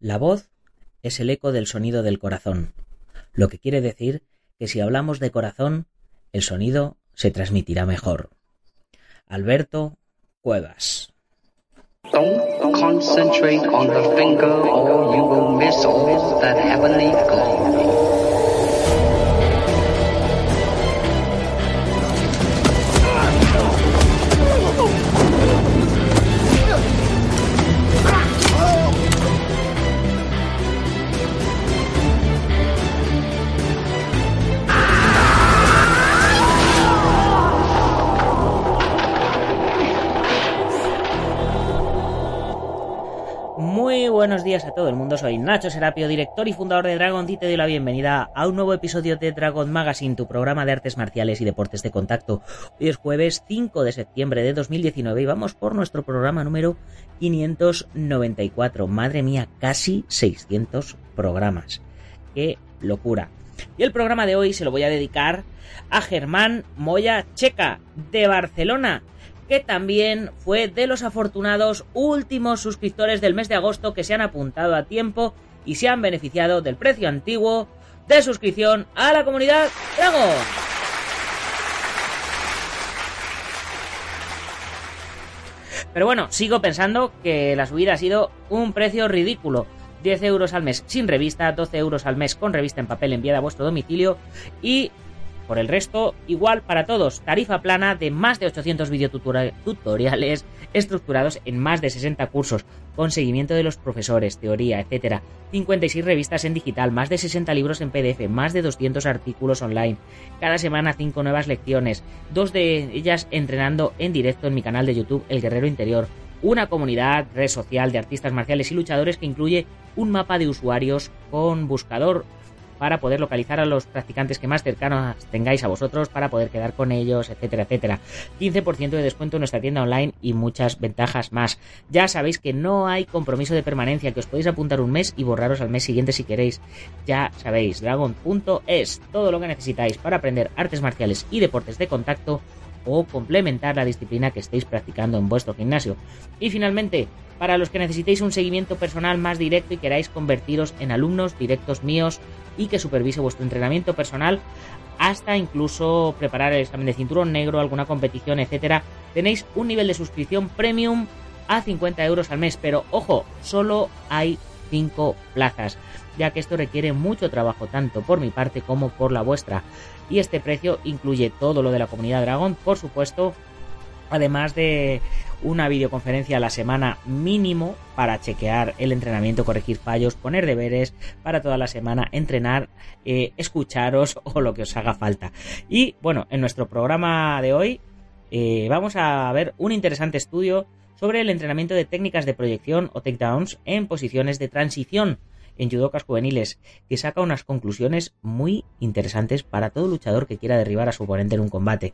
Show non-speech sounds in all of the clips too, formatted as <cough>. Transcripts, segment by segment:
La voz es el eco del sonido del corazón, lo que quiere decir que si hablamos de corazón, el sonido se transmitirá mejor. Alberto Cuevas. That heavenly. Todo el mundo, soy Nacho Serapio, director y fundador de Dragon y te doy la bienvenida a un nuevo episodio de Dragon Magazine, tu programa de artes marciales y deportes de contacto. Hoy es jueves 5 de septiembre de 2019 y vamos por nuestro programa número 594. Madre mía, casi 600 programas. ¡Qué locura! Y el programa de hoy se lo voy a dedicar a Germán Moya Checa, de Barcelona que también fue de los afortunados últimos suscriptores del mes de agosto que se han apuntado a tiempo y se han beneficiado del precio antiguo de suscripción a la comunidad Dragon. Pero bueno, sigo pensando que la subida ha sido un precio ridículo. 10 euros al mes sin revista, 12 euros al mes con revista en papel enviada a vuestro domicilio y por el resto, igual para todos, tarifa plana de más de 800 videotutoriales estructurados en más de 60 cursos, con seguimiento de los profesores, teoría, etc. 56 revistas en digital, más de 60 libros en PDF, más de 200 artículos online. Cada semana 5 nuevas lecciones, dos de ellas entrenando en directo en mi canal de YouTube El Guerrero Interior. Una comunidad, red social de artistas marciales y luchadores que incluye un mapa de usuarios con buscador para poder localizar a los practicantes que más cercanos tengáis a vosotros, para poder quedar con ellos, etcétera, etcétera. 15% de descuento en nuestra tienda online y muchas ventajas más. Ya sabéis que no hay compromiso de permanencia, que os podéis apuntar un mes y borraros al mes siguiente si queréis. Ya sabéis, dragon.es, todo lo que necesitáis para aprender artes marciales y deportes de contacto o complementar la disciplina que estéis practicando en vuestro gimnasio. Y finalmente, para los que necesitéis un seguimiento personal más directo y queráis convertiros en alumnos directos míos y que supervise vuestro entrenamiento personal hasta incluso preparar el examen de cinturón negro, alguna competición, etcétera, tenéis un nivel de suscripción premium a 50 euros al mes, pero ojo, solo hay 5 plazas, ya que esto requiere mucho trabajo tanto por mi parte como por la vuestra. Y este precio incluye todo lo de la comunidad Dragon, por supuesto, además de una videoconferencia a la semana mínimo para chequear el entrenamiento, corregir fallos, poner deberes para toda la semana, entrenar, eh, escucharos <laughs> o lo que os haga falta. Y bueno, en nuestro programa de hoy eh, vamos a ver un interesante estudio sobre el entrenamiento de técnicas de proyección o takedowns en posiciones de transición en judocas juveniles, que saca unas conclusiones muy interesantes para todo luchador que quiera derribar a su oponente en un combate.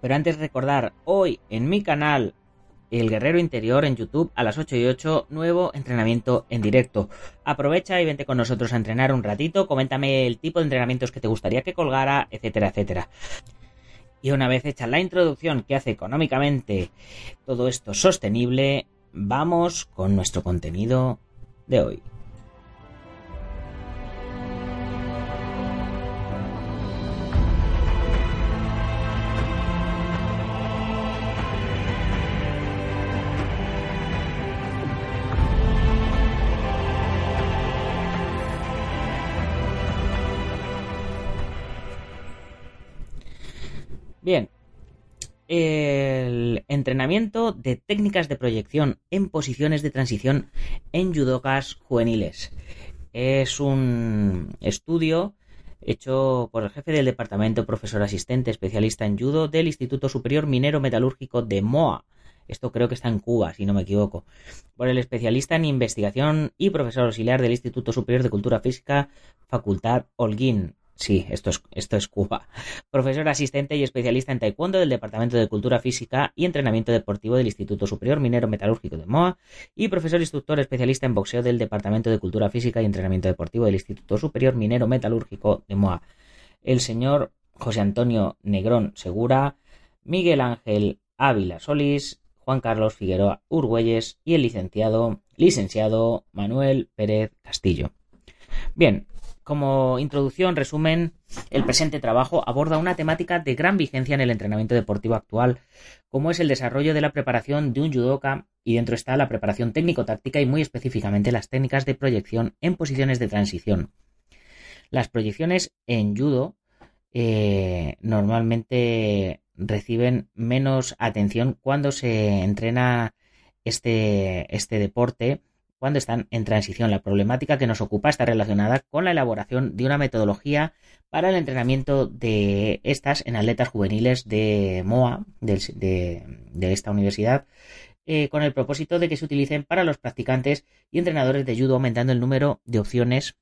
Pero antes recordar, hoy en mi canal El Guerrero Interior en YouTube a las 8 y 8, nuevo entrenamiento en directo. Aprovecha y vente con nosotros a entrenar un ratito, coméntame el tipo de entrenamientos que te gustaría que colgara, etcétera, etcétera. Y una vez hecha la introducción que hace económicamente todo esto sostenible, vamos con nuestro contenido de hoy. Bien, el entrenamiento de técnicas de proyección en posiciones de transición en judokas juveniles. Es un estudio hecho por el jefe del departamento, profesor asistente, especialista en judo del Instituto Superior Minero Metalúrgico de MOA, Esto creo que está en Cuba, si no me equivoco. Por el especialista en investigación y profesor auxiliar del Instituto Superior de Cultura Física, Facultad Holguín. Sí, esto es, esto es Cuba. <laughs> Profesor asistente y especialista en taekwondo del Departamento de Cultura Física y Entrenamiento Deportivo del Instituto Superior Minero Metalúrgico de MOA y profesor instructor especialista en boxeo del Departamento de Cultura Física y Entrenamiento Deportivo del Instituto Superior Minero Metalúrgico de MOA. El señor José Antonio Negrón Segura, Miguel Ángel Ávila Solís, Juan Carlos Figueroa Urgüelles y el licenciado, licenciado Manuel Pérez Castillo. Bien, como introducción, resumen, el presente trabajo aborda una temática de gran vigencia en el entrenamiento deportivo actual, como es el desarrollo de la preparación de un judoka y dentro está la preparación técnico-táctica y muy específicamente las técnicas de proyección en posiciones de transición. Las proyecciones en judo eh, normalmente reciben menos atención cuando se entrena este, este deporte cuando están en transición. La problemática que nos ocupa está relacionada con la elaboración de una metodología para el entrenamiento de estas en atletas juveniles de MOA, de, esta universidad, eh, con el propósito de que se utilicen para los practicantes y entrenadores de judo, aumentando el número de opciones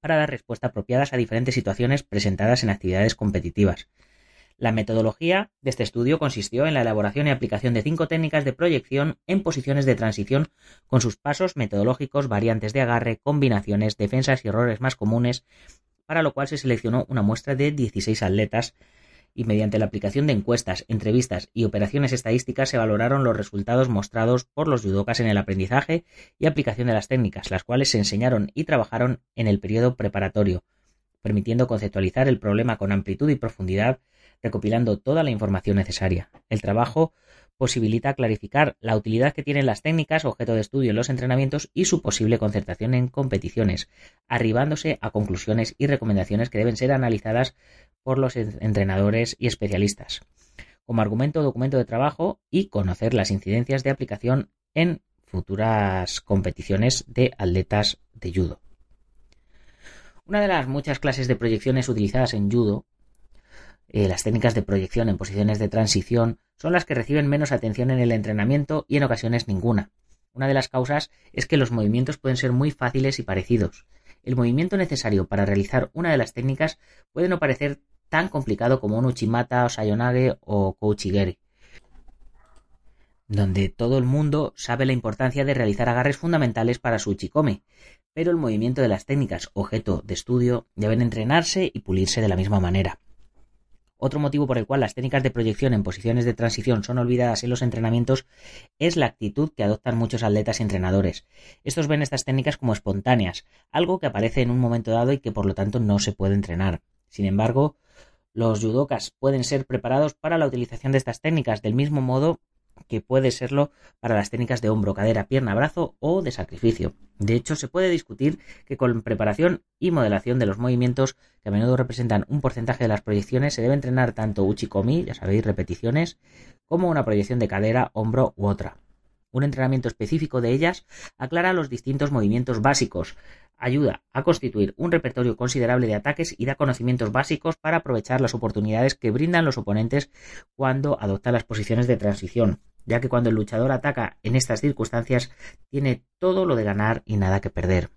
para dar respuesta apropiadas a diferentes situaciones presentadas en actividades competitivas. La metodología de este estudio consistió en la elaboración y aplicación de cinco técnicas de proyección en posiciones de transición con sus pasos metodológicos, variantes de agarre, combinaciones, defensas y errores más comunes, para lo cual se seleccionó una muestra de 16 atletas y mediante la aplicación de encuestas, entrevistas y operaciones estadísticas se valoraron los resultados mostrados por los judokas en el aprendizaje y aplicación de las técnicas, las cuales se enseñaron y trabajaron en el periodo preparatorio, permitiendo conceptualizar el problema con amplitud y profundidad recopilando toda la información necesaria. El trabajo posibilita clarificar la utilidad que tienen las técnicas objeto de estudio en los entrenamientos y su posible concertación en competiciones, arribándose a conclusiones y recomendaciones que deben ser analizadas por los entrenadores y especialistas. Como argumento o documento de trabajo y conocer las incidencias de aplicación en futuras competiciones de atletas de judo. Una de las muchas clases de proyecciones utilizadas en judo eh, las técnicas de proyección en posiciones de transición son las que reciben menos atención en el entrenamiento y en ocasiones ninguna. Una de las causas es que los movimientos pueden ser muy fáciles y parecidos. El movimiento necesario para realizar una de las técnicas puede no parecer tan complicado como un Uchimata o Sayonage o Kouchigeri, donde todo el mundo sabe la importancia de realizar agarres fundamentales para su Uchikome, pero el movimiento de las técnicas objeto de estudio deben entrenarse y pulirse de la misma manera. Otro motivo por el cual las técnicas de proyección en posiciones de transición son olvidadas en los entrenamientos es la actitud que adoptan muchos atletas y entrenadores. Estos ven estas técnicas como espontáneas, algo que aparece en un momento dado y que por lo tanto no se puede entrenar. Sin embargo, los judokas pueden ser preparados para la utilización de estas técnicas del mismo modo que puede serlo para las técnicas de hombro, cadera, pierna, brazo o de sacrificio. De hecho, se puede discutir que con preparación y modelación de los movimientos, que a menudo representan un porcentaje de las proyecciones, se debe entrenar tanto uchikomi, ya sabéis, repeticiones, como una proyección de cadera, hombro u otra. Un entrenamiento específico de ellas aclara los distintos movimientos básicos, ayuda a constituir un repertorio considerable de ataques y da conocimientos básicos para aprovechar las oportunidades que brindan los oponentes cuando adoptan las posiciones de transición, ya que cuando el luchador ataca en estas circunstancias tiene todo lo de ganar y nada que perder.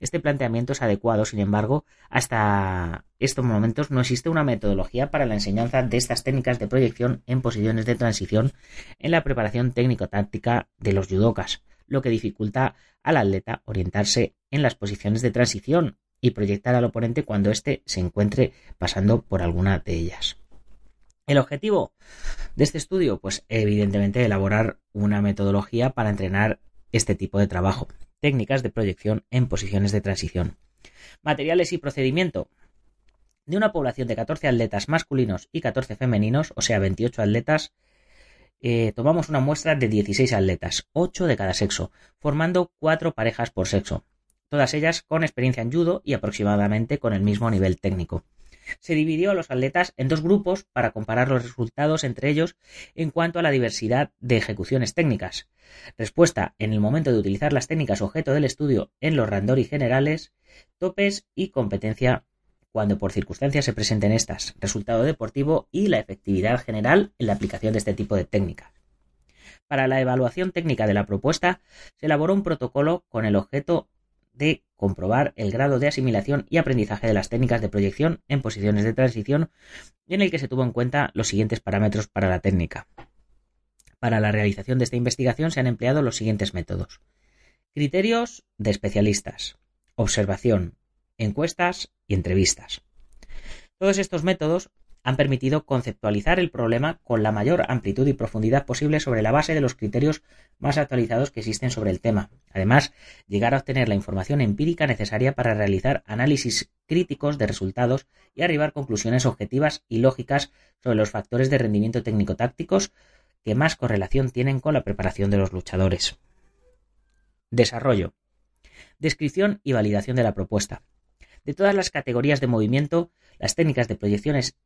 Este planteamiento es adecuado, sin embargo, hasta estos momentos no existe una metodología para la enseñanza de estas técnicas de proyección en posiciones de transición en la preparación técnico-táctica de los judokas, lo que dificulta al atleta orientarse en las posiciones de transición y proyectar al oponente cuando éste se encuentre pasando por alguna de ellas. El objetivo de este estudio, pues evidentemente elaborar una metodología para entrenar este tipo de trabajo, técnicas de proyección en posiciones de transición. Materiales y procedimiento. De una población de 14 atletas masculinos y 14 femeninos, o sea, 28 atletas, eh, tomamos una muestra de 16 atletas, 8 de cada sexo, formando 4 parejas por sexo, todas ellas con experiencia en judo y aproximadamente con el mismo nivel técnico se dividió a los atletas en dos grupos para comparar los resultados entre ellos en cuanto a la diversidad de ejecuciones técnicas. Respuesta en el momento de utilizar las técnicas objeto del estudio en los randori generales, topes y competencia cuando por circunstancias se presenten estas, resultado deportivo y la efectividad general en la aplicación de este tipo de técnicas. Para la evaluación técnica de la propuesta, se elaboró un protocolo con el objeto de comprobar el grado de asimilación y aprendizaje de las técnicas de proyección en posiciones de transición y en el que se tuvo en cuenta los siguientes parámetros para la técnica. Para la realización de esta investigación se han empleado los siguientes métodos. Criterios de especialistas, observación, encuestas y entrevistas. Todos estos métodos han permitido conceptualizar el problema con la mayor amplitud y profundidad posible sobre la base de los criterios más actualizados que existen sobre el tema. Además, llegar a obtener la información empírica necesaria para realizar análisis críticos de resultados y arribar conclusiones objetivas y lógicas sobre los factores de rendimiento técnico-tácticos que más correlación tienen con la preparación de los luchadores. Desarrollo. Descripción y validación de la propuesta. De todas las categorías de movimiento, las técnicas de proyecciones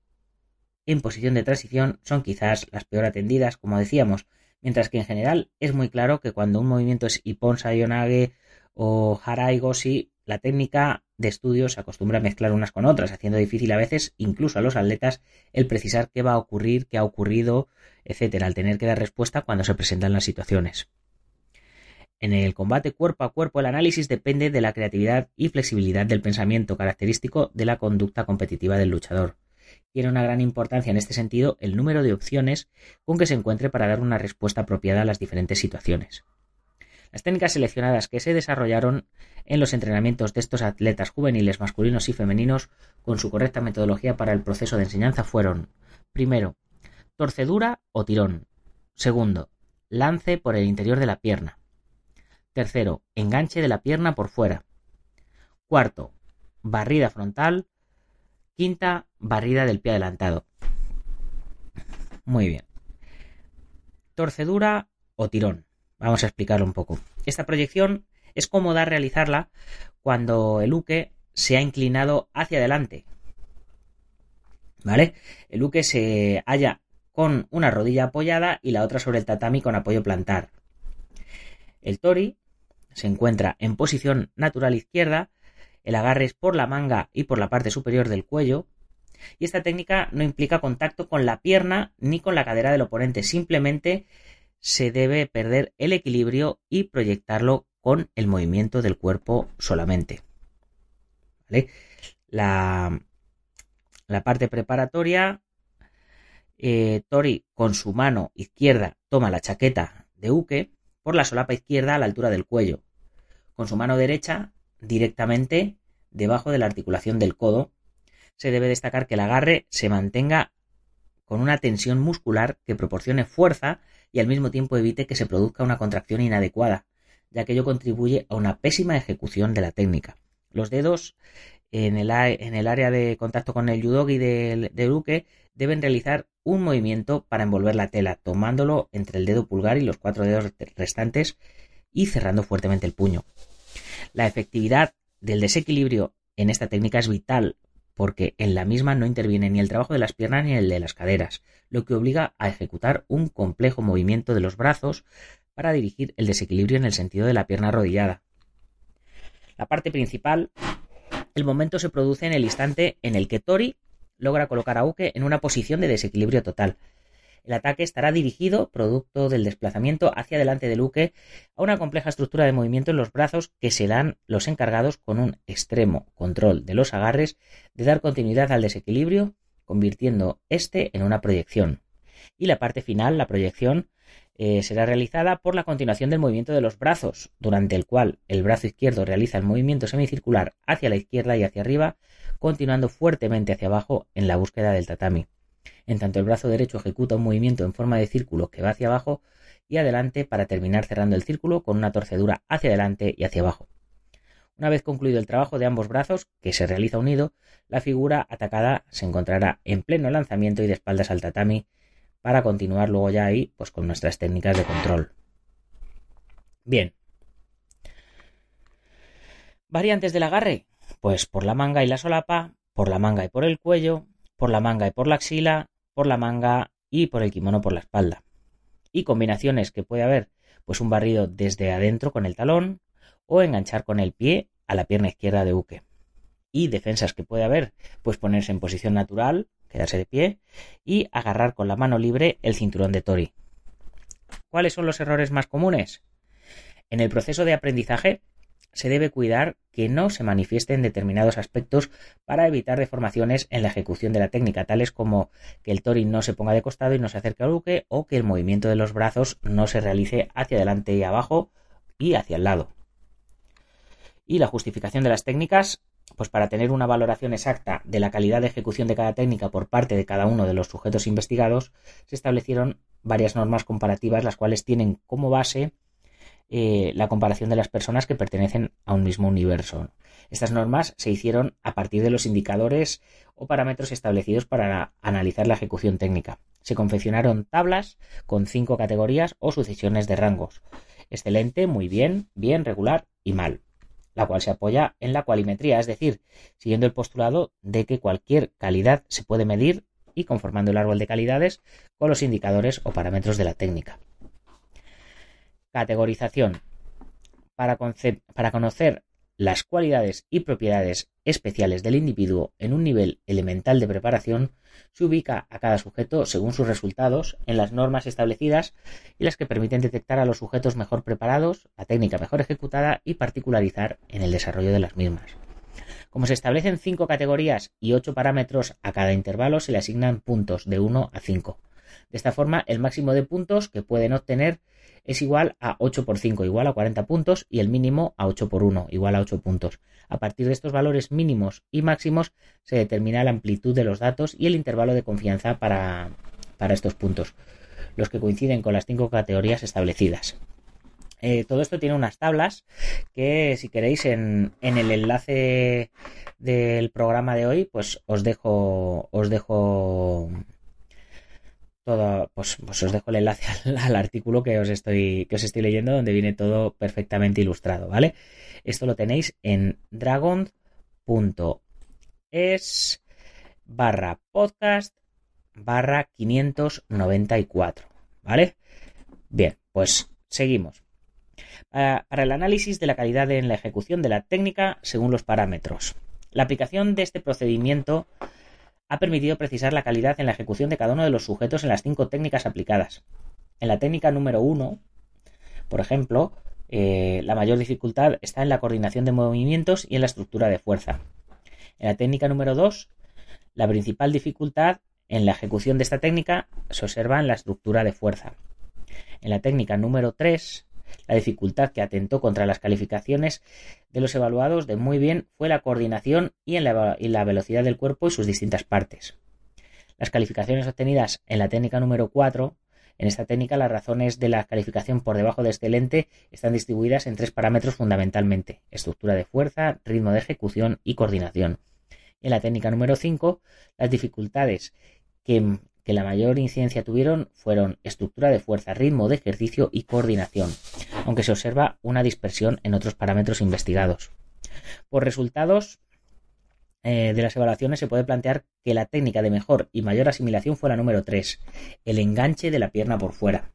en posición de transición son quizás las peor atendidas, como decíamos, mientras que en general es muy claro que cuando un movimiento es Ippon Sayonage o Harai Goshi, la técnica de estudio se acostumbra a mezclar unas con otras, haciendo difícil a veces, incluso a los atletas, el precisar qué va a ocurrir, qué ha ocurrido, etcétera, al tener que dar respuesta cuando se presentan las situaciones. En el combate cuerpo a cuerpo, el análisis depende de la creatividad y flexibilidad del pensamiento característico de la conducta competitiva del luchador tiene una gran importancia en este sentido el número de opciones con que se encuentre para dar una respuesta apropiada a las diferentes situaciones. Las técnicas seleccionadas que se desarrollaron en los entrenamientos de estos atletas juveniles masculinos y femeninos con su correcta metodología para el proceso de enseñanza fueron primero, torcedura o tirón. Segundo, lance por el interior de la pierna. Tercero, enganche de la pierna por fuera. Cuarto, barrida frontal Quinta, barrida del pie adelantado. Muy bien. Torcedura o tirón. Vamos a explicarlo un poco. Esta proyección es cómoda realizarla cuando el uke se ha inclinado hacia adelante. ¿Vale? El uke se halla con una rodilla apoyada y la otra sobre el tatami con apoyo plantar. El tori se encuentra en posición natural izquierda el agarre es por la manga y por la parte superior del cuello. Y esta técnica no implica contacto con la pierna ni con la cadera del oponente, simplemente se debe perder el equilibrio y proyectarlo con el movimiento del cuerpo solamente. La, la, parte preparatoria, eh, Tori con su mano izquierda toma la chaqueta de Uke por la solapa izquierda a la altura del cuello. Con su mano derecha directamente debajo de la articulación del codo. Se debe destacar que el agarre se mantenga con una tensión muscular que proporcione fuerza y al mismo tiempo evite que se produzca una contracción inadecuada, ya que ello contribuye a una pésima ejecución de la técnica. Los dedos en el, área de contacto con el yudogi del de uke deben realizar un movimiento para envolver la tela, tomándolo entre el dedo pulgar y los cuatro dedos restantes y cerrando fuertemente el puño. La efectividad del desequilibrio en esta técnica es vital porque en la misma no interviene ni el trabajo de las piernas ni el de las caderas, lo que obliga a ejecutar un complejo movimiento de los brazos para dirigir el desequilibrio en el sentido de la pierna arrodillada. La parte principal, el momento se produce en el instante en el que Tori logra colocar a Uke en una posición de desequilibrio total, el ataque estará dirigido, producto del desplazamiento hacia adelante del Uke, a una compleja estructura de movimiento en los brazos que serán los encargados con un extremo control de los agarres de dar continuidad al desequilibrio, convirtiendo este en una proyección. Y la parte final, la proyección, eh, será realizada por la continuación del movimiento de los brazos, durante el cual el brazo izquierdo realiza el movimiento semicircular hacia la izquierda y hacia arriba, continuando fuertemente hacia abajo en la búsqueda del tatami en tanto el brazo derecho ejecuta un movimiento en forma de círculo que va hacia abajo y adelante para terminar cerrando el círculo con una torcedura hacia adelante y hacia abajo. Una vez concluido el trabajo de ambos brazos, que se realiza unido, la figura atacada se encontrará en pleno lanzamiento y de espaldas al tatami para continuar luego ya ahí pues con nuestras técnicas de control. Bien. Variantes del agarre, pues por la manga y la solapa, por la manga y por el cuello, por la manga y por la axila, por la manga y por el kimono por la espalda. Y combinaciones que puede haber, pues un barrido desde adentro con el talón o enganchar con el pie a la pierna izquierda de buque. Y defensas que puede haber, pues ponerse en posición natural, quedarse de pie y agarrar con la mano libre el cinturón de Tori. ¿Cuáles son los errores más comunes? En el proceso de aprendizaje se debe cuidar que no se manifiesten determinados aspectos para evitar deformaciones en la ejecución de la técnica, tales como que el tori no se ponga de costado y no se acerque al buque o que el movimiento de los brazos no se realice hacia adelante y abajo y hacia el lado. Y la justificación de las técnicas, pues para tener una valoración exacta de la calidad de ejecución de cada técnica por parte de cada uno de los sujetos investigados, se establecieron varias normas comparativas, las cuales tienen como base eh, la comparación de las personas que pertenecen a un mismo universo. Estas normas se hicieron a partir de los indicadores o parámetros establecidos para analizar la ejecución técnica. Se confeccionaron tablas con cinco categorías o sucesiones de rangos. Excelente, muy bien, bien, regular y mal la cual se apoya en la cualimetría, es decir, siguiendo el postulado de que cualquier calidad se puede medir y conformando el árbol de calidades con los indicadores o parámetros de la técnica. Categorización. Para, conocer las cualidades y propiedades especiales del individuo en un nivel elemental de preparación, se ubica a cada sujeto según sus resultados en las normas establecidas y las que permiten detectar a los sujetos mejor preparados, la técnica mejor ejecutada y particularizar en el desarrollo de las mismas. Como se establecen cinco categorías y ocho parámetros a cada intervalo, se le asignan puntos de 1 a 5. De esta forma, el máximo de puntos que pueden obtener es igual a 8 por 5, igual a 40 puntos, y el mínimo a 8 por 1, igual a 8 puntos. A partir de estos valores mínimos y máximos se determina la amplitud de los datos y el intervalo de confianza para, estos puntos, los que coinciden con las cinco categorías establecidas. Eh, todo esto tiene unas tablas que si queréis en, en, el enlace del programa de hoy pues os dejo os dejo pues, pues, os dejo el enlace <laughs> al, artículo que os estoy que os estoy leyendo donde viene todo perfectamente ilustrado, ¿vale? Esto lo tenéis en dragon.es barra podcast barra 594, ¿vale? Bien, pues seguimos. para el análisis de la calidad en la ejecución de la técnica según los parámetros. La aplicación de este procedimiento ha permitido precisar la calidad en la ejecución de cada uno de los sujetos en las cinco técnicas aplicadas. En la técnica número uno, por ejemplo, eh, la mayor dificultad está en la coordinación de movimientos y en la estructura de fuerza. En la técnica número dos, la principal dificultad en la ejecución de esta técnica se observa en la estructura de fuerza. En la técnica número 3, la dificultad que atentó contra las calificaciones de los evaluados de muy bien fue la coordinación y, en la, velocidad del cuerpo y sus distintas partes. Las calificaciones obtenidas en la técnica número 4 en esta técnica las razones de la calificación por debajo de excelente están distribuidas en tres parámetros fundamentalmente, estructura de fuerza, ritmo de ejecución y coordinación. En la técnica número 5, las dificultades que que la mayor incidencia tuvieron fueron estructura de fuerza, ritmo de ejercicio y coordinación, aunque se observa una dispersión en otros parámetros investigados. Por resultados eh, de las evaluaciones se puede plantear que la técnica de mejor y mayor asimilación fue la número 3, el enganche de la pierna por fuera,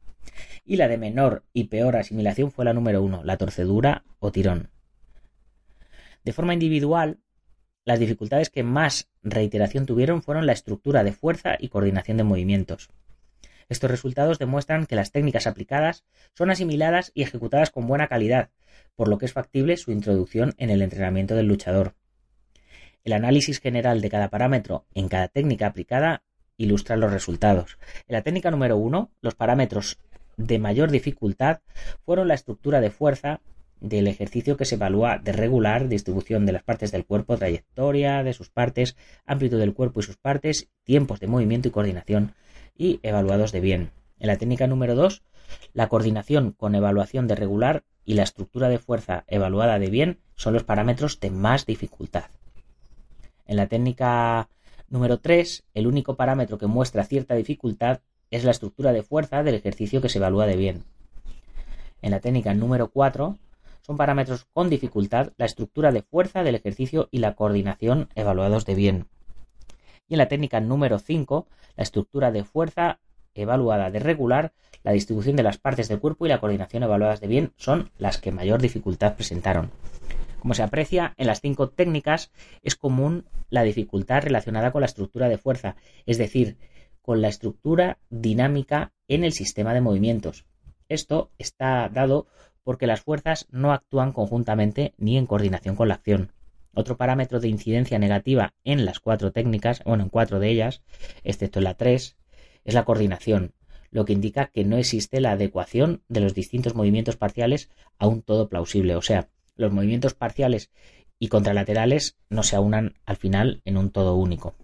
y la de menor y peor asimilación fue la número 1, la torcedura o tirón. De forma individual, las dificultades que más reiteración tuvieron fueron la estructura de fuerza y coordinación de movimientos. Estos resultados demuestran que las técnicas aplicadas son asimiladas y ejecutadas con buena calidad, por lo que es factible su introducción en el entrenamiento del luchador. El análisis general de cada parámetro en cada técnica aplicada ilustra los resultados. En la técnica número 1, los parámetros de mayor dificultad fueron la estructura de fuerza, del ejercicio que se evalúa de regular, distribución de las partes del cuerpo, trayectoria de sus partes, amplitud del cuerpo y sus partes, tiempos de movimiento y coordinación, y evaluados de bien. En la técnica número 2, la coordinación con evaluación de regular y la estructura de fuerza evaluada de bien son los parámetros de más dificultad. En la técnica número 3, el único parámetro que muestra cierta dificultad es la estructura de fuerza del ejercicio que se evalúa de bien. En la técnica número 4, son parámetros con dificultad la estructura de fuerza del ejercicio y la coordinación evaluados de bien. Y en la técnica número 5, la estructura de fuerza evaluada de regular, la distribución de las partes del cuerpo y la coordinación evaluadas de bien son las que mayor dificultad presentaron. Como se aprecia, en las cinco técnicas es común la dificultad relacionada con la estructura de fuerza, es decir, con la estructura dinámica en el sistema de movimientos, Esto está dado porque las fuerzas no actúan conjuntamente ni en coordinación con la acción. Otro parámetro de incidencia negativa en las cuatro técnicas, bueno, en cuatro de ellas, excepto en la 3, es la coordinación, lo que indica que no existe la adecuación de los distintos movimientos parciales a un todo plausible. O sea, los movimientos parciales y contralaterales no se aunan al final en un todo único.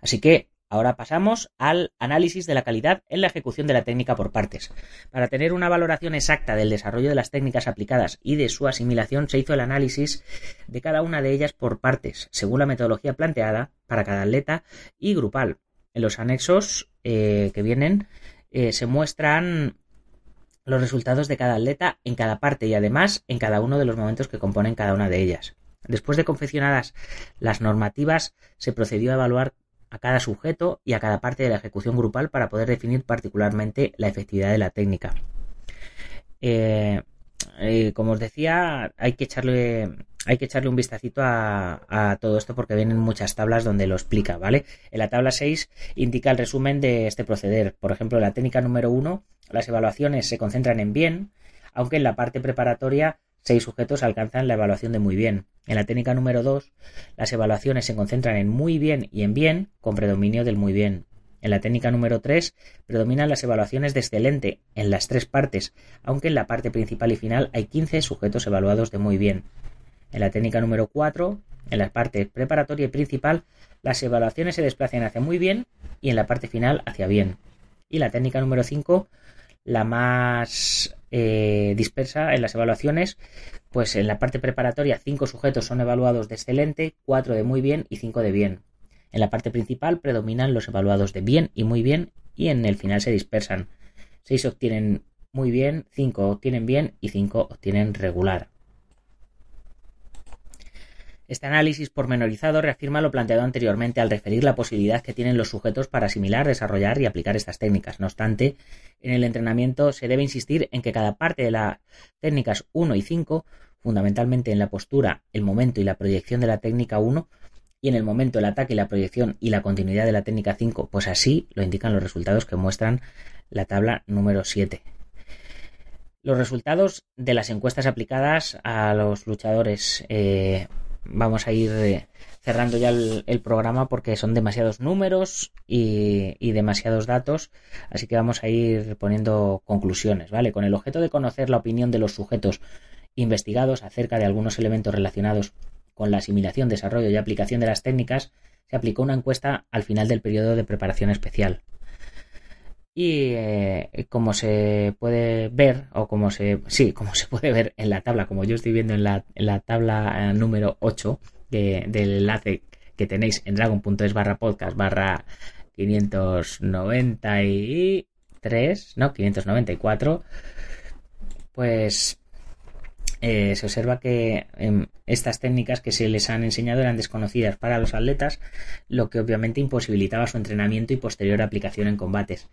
Así que ahora pasamos al análisis de la calidad en la ejecución de la técnica por partes. Para tener una valoración exacta del desarrollo de las técnicas aplicadas y de su asimilación se hizo el análisis de cada una de ellas por partes, según la metodología planteada para cada atleta y grupal. En los anexos eh, que vienen eh, se muestran los resultados de cada atleta en cada parte y además en cada uno de los momentos que componen cada una de ellas. Después de confeccionadas las normativas, se procedió a evaluar a cada sujeto y a cada parte de la ejecución grupal para poder definir particularmente la efectividad de la técnica. Eh, eh, como os decía, hay que echarle un vistacito a, a, todo esto porque vienen muchas tablas donde lo explica, ¿vale? En la tabla 6 indica el resumen de este proceder. Por ejemplo, en la técnica número 1, las evaluaciones se concentran en bien, aunque en la parte preparatoria seis sujetos alcanzan la evaluación de muy bien. En la técnica número 2, las evaluaciones se concentran en muy bien y en bien, con predominio del muy bien. En la técnica número 3 predominan las evaluaciones de excelente en las tres partes, aunque en la parte principal y final hay 15 sujetos evaluados de muy bien. En la técnica número 4, en la parte preparatoria y principal, las evaluaciones se desplazan hacia muy bien y en la parte final hacia bien. Y la técnica número 5, la más eh, dispersa en las evaluaciones, pues en la parte preparatoria 5 sujetos son evaluados de excelente, 4 de muy bien y 5 de bien. En la parte principal predominan los evaluados de bien y muy bien y en el final se dispersan. 6 obtienen muy bien, 5 obtienen bien y 5 obtienen regular. Este análisis pormenorizado reafirma lo planteado anteriormente al referir la posibilidad que tienen los sujetos para asimilar, desarrollar y aplicar estas técnicas. No obstante, en el entrenamiento se debe insistir en que cada parte de las técnicas 1 y 5, fundamentalmente en la postura, el momento y la proyección de la técnica 1, y en el momento el ataque y la proyección y la continuidad de la técnica 5, pues así lo indican los resultados que muestran la tabla número 7. Los resultados de las encuestas aplicadas a los luchadores eh, vamos a ir eh, cerrando ya el, programa porque son demasiados números y, demasiados datos, así que vamos a ir poniendo conclusiones, ¿vale? Con el objeto de conocer la opinión de los sujetos investigados acerca de algunos elementos relacionados con la asimilación, desarrollo y aplicación de las técnicas, se aplicó una encuesta al final del periodo de preparación especial. Y eh, como se puede ver, o como se, sí, como se puede ver en la tabla, como yo estoy viendo en la, en la tabla eh, número 8 del enlace que tenéis en dragon.es barra podcast barra 593, no, 594, pues eh, se observa que em, estas técnicas que se les han enseñado eran desconocidas para los atletas, lo que obviamente imposibilitaba su entrenamiento y posterior aplicación en combates.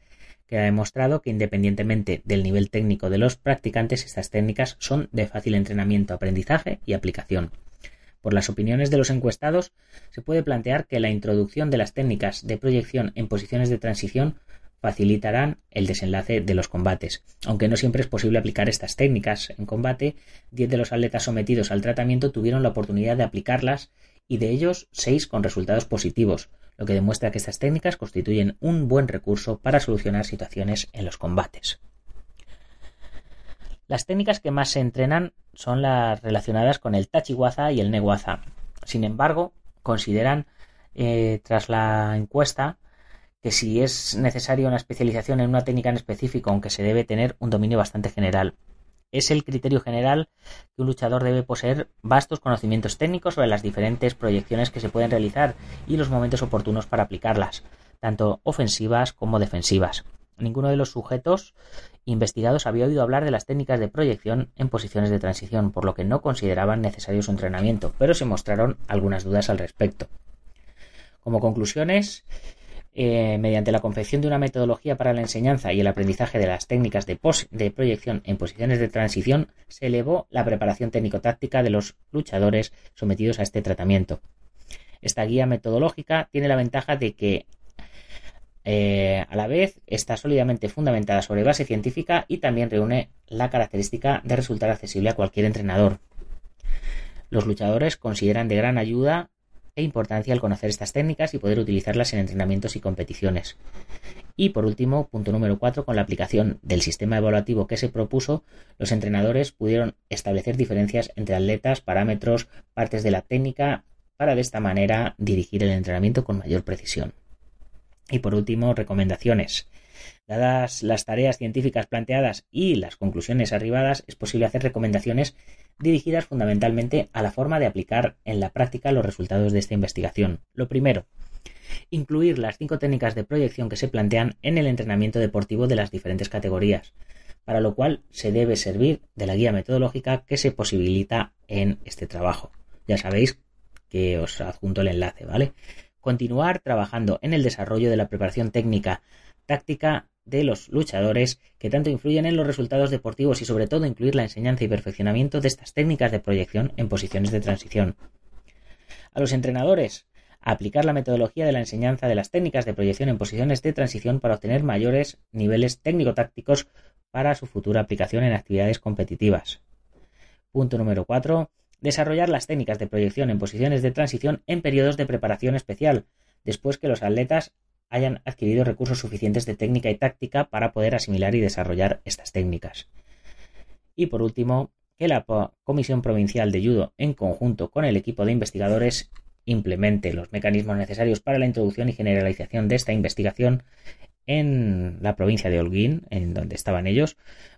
Queda demostrado que independientemente del nivel técnico de los practicantes, estas técnicas son de fácil entrenamiento, aprendizaje y aplicación. Por las opiniones de los encuestados, se puede plantear que la introducción de las técnicas de proyección en posiciones de transición facilitarán el desenlace de los combates. Aunque no siempre es posible aplicar estas técnicas en combate, diez de los atletas sometidos al tratamiento tuvieron la oportunidad de aplicarlas y de ellos seis con resultados positivos, lo que demuestra que estas técnicas constituyen un buen recurso para solucionar situaciones en los combates. Las técnicas que más se entrenan son las relacionadas con el tachiwaza y el newaza. Sin embargo, consideran, eh, tras la encuesta, que si es necesaria una especialización en una técnica en específico, aunque se debe tener un dominio bastante general es el criterio general que un luchador debe poseer vastos conocimientos técnicos sobre las diferentes proyecciones que se pueden realizar y los momentos oportunos para aplicarlas, tanto ofensivas como defensivas. Ninguno de los sujetos investigados había oído hablar de las técnicas de proyección en posiciones de transición, por lo que no consideraban necesario su entrenamiento, pero se mostraron algunas dudas al respecto. Como conclusiones, eh, mediante la confección de una metodología para la enseñanza y el aprendizaje de las técnicas de, de proyección en posiciones de transición, se elevó la preparación técnico-táctica de los luchadores sometidos a este tratamiento. Esta guía metodológica tiene la ventaja de que eh, a la vez está sólidamente fundamentada sobre base científica y también reúne la característica de resultar accesible a cualquier entrenador. Los luchadores consideran de gran ayuda e importancia el conocer estas técnicas y poder utilizarlas en entrenamientos y competiciones. Y por último, punto número 4, con la aplicación del sistema evaluativo que se propuso, los entrenadores pudieron establecer diferencias entre atletas, parámetros, partes de la técnica, para de esta manera dirigir el entrenamiento con mayor precisión. Y por último, recomendaciones. Dadas las tareas científicas planteadas y las conclusiones arribadas, es posible hacer recomendaciones dirigidas fundamentalmente a la forma de aplicar en la práctica los resultados de esta investigación. Lo primero, incluir las cinco técnicas de proyección que se plantean en el entrenamiento deportivo de las diferentes categorías, para lo cual se debe servir de la guía metodológica que se posibilita en este trabajo. Ya sabéis que os adjunto el enlace, ¿vale? continuar trabajando en el desarrollo de la preparación técnica, táctica de los luchadores que tanto influyen en los resultados deportivos y sobre todo incluir la enseñanza y perfeccionamiento de estas técnicas de proyección en posiciones de transición. A los entrenadores, aplicar la metodología de la enseñanza de las técnicas de proyección en posiciones de transición para obtener mayores niveles técnico-tácticos para su futura aplicación en actividades competitivas. Punto número 4. Desarrollar las técnicas de proyección en posiciones de transición en periodos de preparación especial, después que los atletas hayan adquirido recursos suficientes de técnica y táctica para poder asimilar y desarrollar estas técnicas. Y por último, que la Comisión Provincial de Judo, en conjunto con el equipo de investigadores, implemente los mecanismos necesarios para la introducción y generalización de esta investigación en la provincia de Holguín, en donde estaban ellos,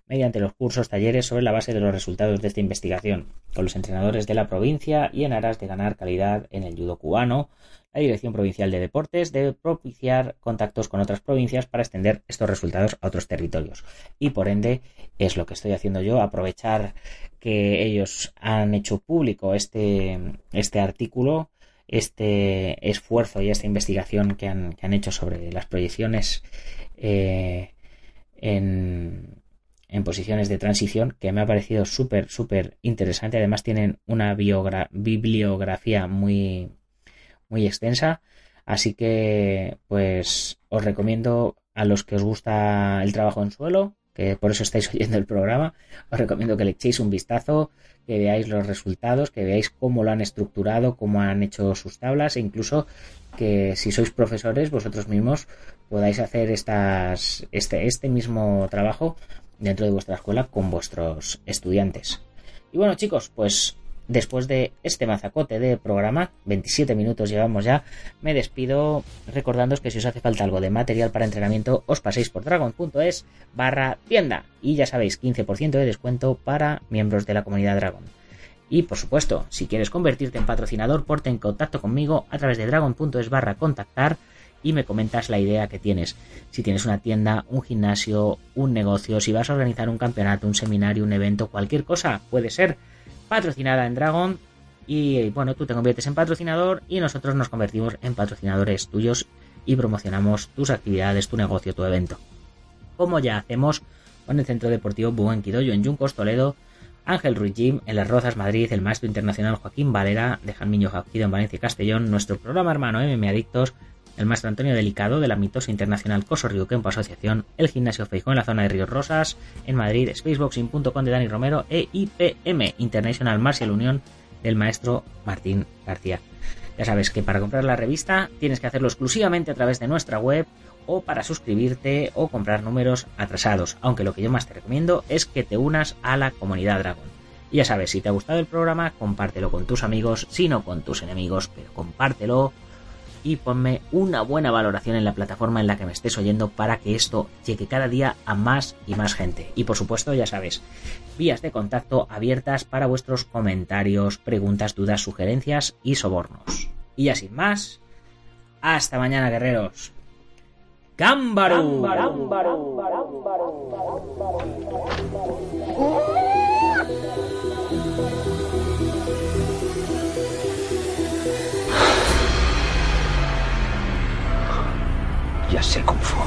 mediante los cursos talleres sobre la base de los resultados de esta investigación, con los entrenadores de la provincia y en aras de ganar calidad en el judo cubano. La Dirección Provincial de Deportes debe propiciar contactos con otras provincias para extender estos resultados a otros territorios. Y por ende es lo que estoy haciendo yo, aprovechar que ellos han hecho público este, este artículo este esfuerzo y esta investigación que han, que han hecho sobre las proyecciones eh, en, en, posiciones de transición, que me ha parecido súper, súper interesante. Además tienen una bibliografía muy, muy extensa. Así que, pues, os recomiendo a los que os gusta el trabajo en suelo, que por eso estáis <laughs> oyendo el programa, os recomiendo que le echéis un vistazo, que veáis los resultados, que veáis cómo lo han estructurado, cómo han hecho sus tablas e incluso que si sois profesores vosotros mismos podáis hacer este, este mismo trabajo dentro de vuestra escuela con vuestros estudiantes. Y bueno chicos, pues después de este mazacote de programa, 27 minutos llevamos ya, me despido recordándoos que si os hace falta algo de material para entrenamiento, os paséis por dragon.es barra tienda y ya sabéis, 15% de descuento para miembros de la comunidad Dragon. Y por supuesto, si quieres convertirte en patrocinador, porte en contacto conmigo a través de dragon.es barra contactar y me comentas la idea que tienes. Si tienes una tienda, un gimnasio, un negocio, si vas a organizar un campeonato, un seminario, un evento, cualquier cosa, puede ser patrocinada en Dragon. Y bueno, tú te conviertes en patrocinador y nosotros nos convertimos en patrocinadores tuyos y promocionamos tus actividades, tu negocio, tu evento. Como ya hacemos con el Centro Deportivo Buen Quidoyo en Yuncos, Toledo, Ángel Ruiz Jim en Las Rozas, Madrid, el maestro internacional Joaquín Valera de Jalmiño Jauquido en Valencia y Castellón, nuestro programa hermano MM Adictos, el maestro Antonio Delicado de la mitosa internacional Coso Kempo Asociación, el gimnasio Feijó en la zona de Ríos Rosas, en Madrid, spaceboxing.com de Dani Romero e IPM International Martial Unión del maestro Martín García. Ya sabes que para comprar la revista tienes que hacerlo exclusivamente a través de nuestra web o para suscribirte o comprar números atrasados, aunque lo que yo más te recomiendo es que te unas a la comunidad Dragon. Y ya sabes, si te ha gustado el programa, compártelo con tus amigos, si no con tus enemigos, pero compártelo y ponme una buena valoración en la plataforma en la que me estés oyendo para que esto llegue cada día a más y más gente. Y por supuesto, ya sabes, vías de contacto abiertas para vuestros comentarios, preguntas, dudas, sugerencias y sobornos. Y ya sin más, hasta mañana, guerreros. ¡Gámbaro! já sei como for.